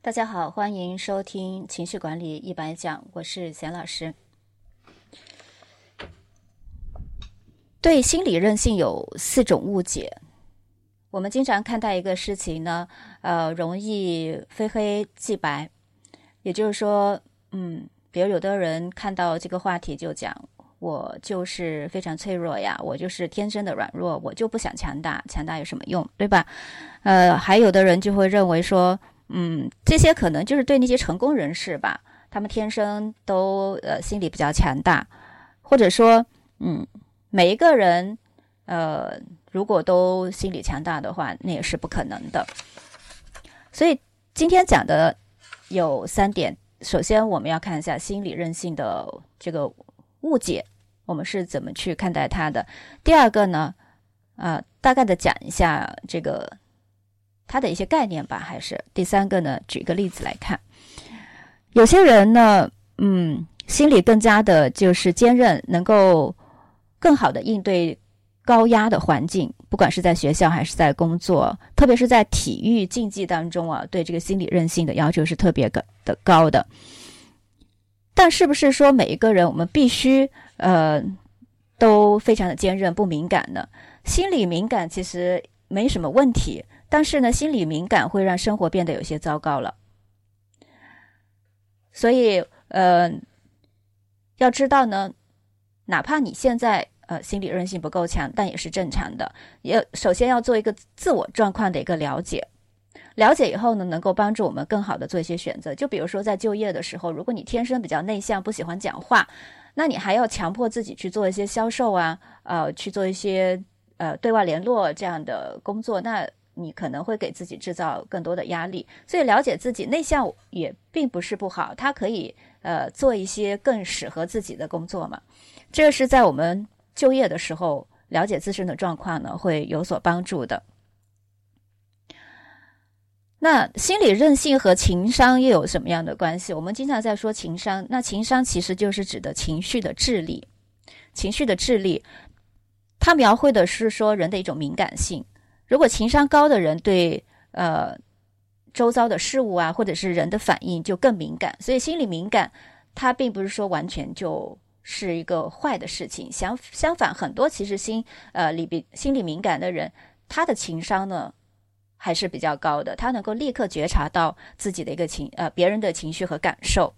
大家好，欢迎收听情绪管理一百讲，我是贤老师。对心理韧性有四种误解，我们经常看待一个事情呢，呃，容易非黑即白，也就是说，嗯，比如有的人看到这个话题就讲，我就是非常脆弱呀，我就是天生的软弱，我就不想强大，强大有什么用，对吧？呃，还有的人就会认为说。嗯，这些可能就是对那些成功人士吧，他们天生都呃心理比较强大，或者说，嗯，每一个人，呃，如果都心理强大的话，那也是不可能的。所以今天讲的有三点，首先我们要看一下心理韧性的这个误解，我们是怎么去看待它的。第二个呢，啊，大概的讲一下这个。它的一些概念吧，还是第三个呢？举个例子来看，有些人呢，嗯，心里更加的就是坚韧，能够更好的应对高压的环境，不管是在学校还是在工作，特别是在体育竞技当中啊，对这个心理韧性的要求是特别的的高的。但是不是说每一个人我们必须呃都非常的坚韧不敏感呢？心理敏感其实没什么问题。但是呢，心理敏感会让生活变得有些糟糕了。所以，呃，要知道呢，哪怕你现在呃心理韧性不够强，但也是正常的。要首先要做一个自我状况的一个了解，了解以后呢，能够帮助我们更好的做一些选择。就比如说在就业的时候，如果你天生比较内向，不喜欢讲话，那你还要强迫自己去做一些销售啊，呃，去做一些呃对外联络这样的工作，那。你可能会给自己制造更多的压力，所以了解自己内向也并不是不好，它可以呃做一些更适合自己的工作嘛。这是在我们就业的时候了解自身的状况呢，会有所帮助的。那心理韧性和情商又有什么样的关系？我们经常在说情商，那情商其实就是指的情绪的智力，情绪的智力，它描绘的是说人的一种敏感性。如果情商高的人对呃周遭的事物啊，或者是人的反应就更敏感，所以心理敏感，它并不是说完全就是一个坏的事情。相相反，很多其实心呃里比心理敏感的人，他的情商呢还是比较高的，他能够立刻觉察到自己的一个情呃别人的情绪和感受。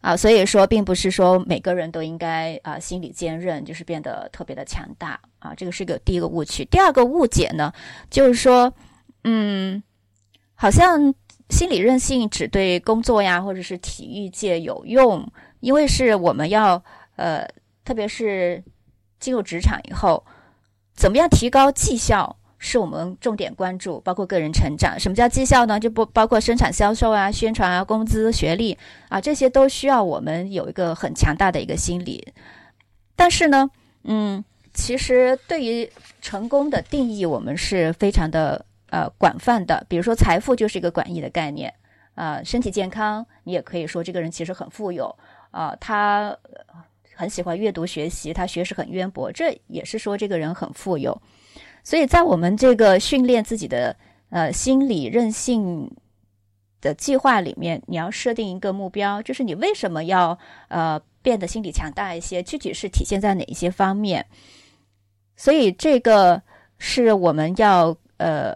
啊，所以说，并不是说每个人都应该啊心理坚韧，就是变得特别的强大啊。这个是个第一个误区。第二个误解呢，就是说，嗯，好像心理韧性只对工作呀，或者是体育界有用，因为是我们要呃，特别是进入职场以后，怎么样提高绩效？是我们重点关注，包括个人成长。什么叫绩效呢？就不包括生产销售啊、宣传啊、工资、学历啊，这些都需要我们有一个很强大的一个心理。但是呢，嗯，其实对于成功的定义，我们是非常的呃广泛的。比如说，财富就是一个广义的概念啊，身体健康，你也可以说这个人其实很富有啊，他很喜欢阅读学习，他学识很渊博，这也是说这个人很富有。所以在我们这个训练自己的呃心理韧性的计划里面，你要设定一个目标，就是你为什么要呃变得心理强大一些？具体是体现在哪一些方面？所以这个是我们要呃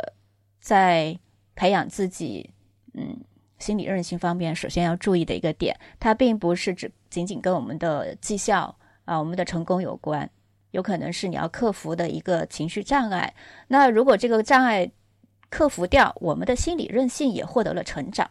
在培养自己嗯心理韧性方面，首先要注意的一个点，它并不是只仅仅跟我们的绩效啊、我们的成功有关。有可能是你要克服的一个情绪障碍。那如果这个障碍克服掉，我们的心理韧性也获得了成长。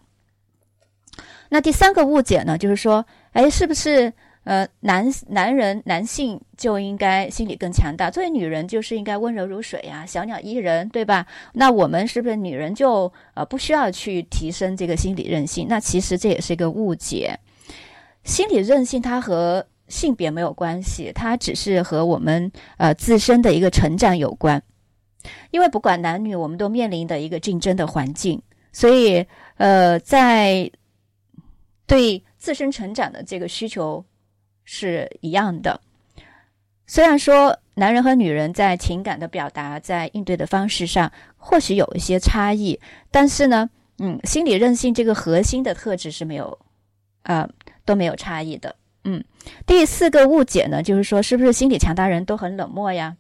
那第三个误解呢，就是说，哎，是不是呃男男人男性就应该心理更强大？作为女人就是应该温柔如水呀，小鸟依人，对吧？那我们是不是女人就呃不需要去提升这个心理韧性？那其实这也是一个误解。心理韧性它和性别没有关系，它只是和我们呃自身的一个成长有关。因为不管男女，我们都面临的一个竞争的环境，所以呃，在对自身成长的这个需求是一样的。虽然说男人和女人在情感的表达、在应对的方式上或许有一些差异，但是呢，嗯，心理韧性这个核心的特质是没有，呃，都没有差异的。嗯，第四个误解呢，就是说是不是心理强大人都很冷漠呀？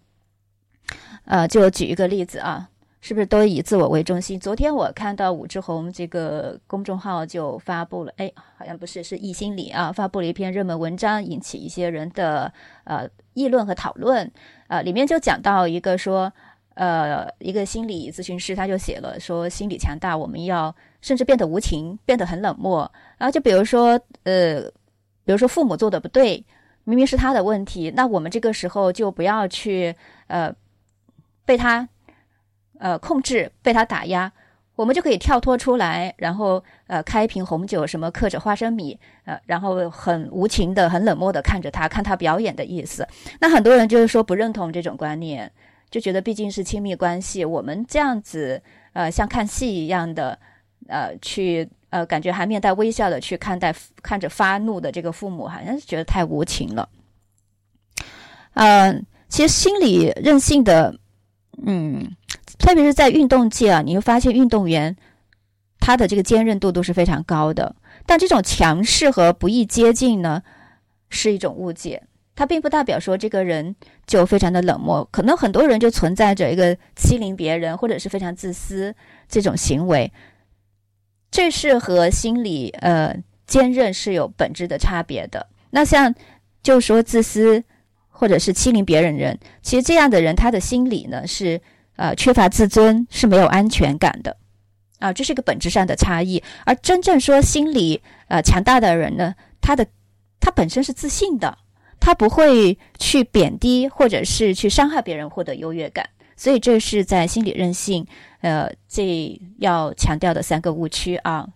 呃，就举一个例子啊。是不是都以自我为中心？昨天我看到武志红这个公众号就发布了，哎，好像不是，是易心理啊，发布了一篇热门文章，引起一些人的呃议论和讨论。呃，里面就讲到一个说，呃，一个心理咨询师他就写了说，心理强大，我们要甚至变得无情，变得很冷漠。然后就比如说，呃，比如说父母做的不对，明明是他的问题，那我们这个时候就不要去呃被他。呃，控制被他打压，我们就可以跳脱出来，然后呃，开一瓶红酒，什么嗑着花生米，呃，然后很无情的、很冷漠的看着他，看他表演的意思。那很多人就是说不认同这种观念，就觉得毕竟是亲密关系，我们这样子呃，像看戏一样的呃，去呃，感觉还面带微笑的去看待看着发怒的这个父母，好像是觉得太无情了。嗯，其实心理韧性的，嗯。特别是在运动界啊，你会发现运动员他的这个坚韧度都是非常高的。但这种强势和不易接近呢，是一种误解。它并不代表说这个人就非常的冷漠，可能很多人就存在着一个欺凌别人或者是非常自私这种行为。这是和心理呃坚韧是有本质的差别的。那像就说自私或者是欺凌别人人，其实这样的人他的心理呢是。呃，缺乏自尊是没有安全感的，啊，这是一个本质上的差异。而真正说心理呃强大的人呢，他的他本身是自信的，他不会去贬低或者是去伤害别人获得优越感。所以这是在心理韧性呃这要强调的三个误区啊。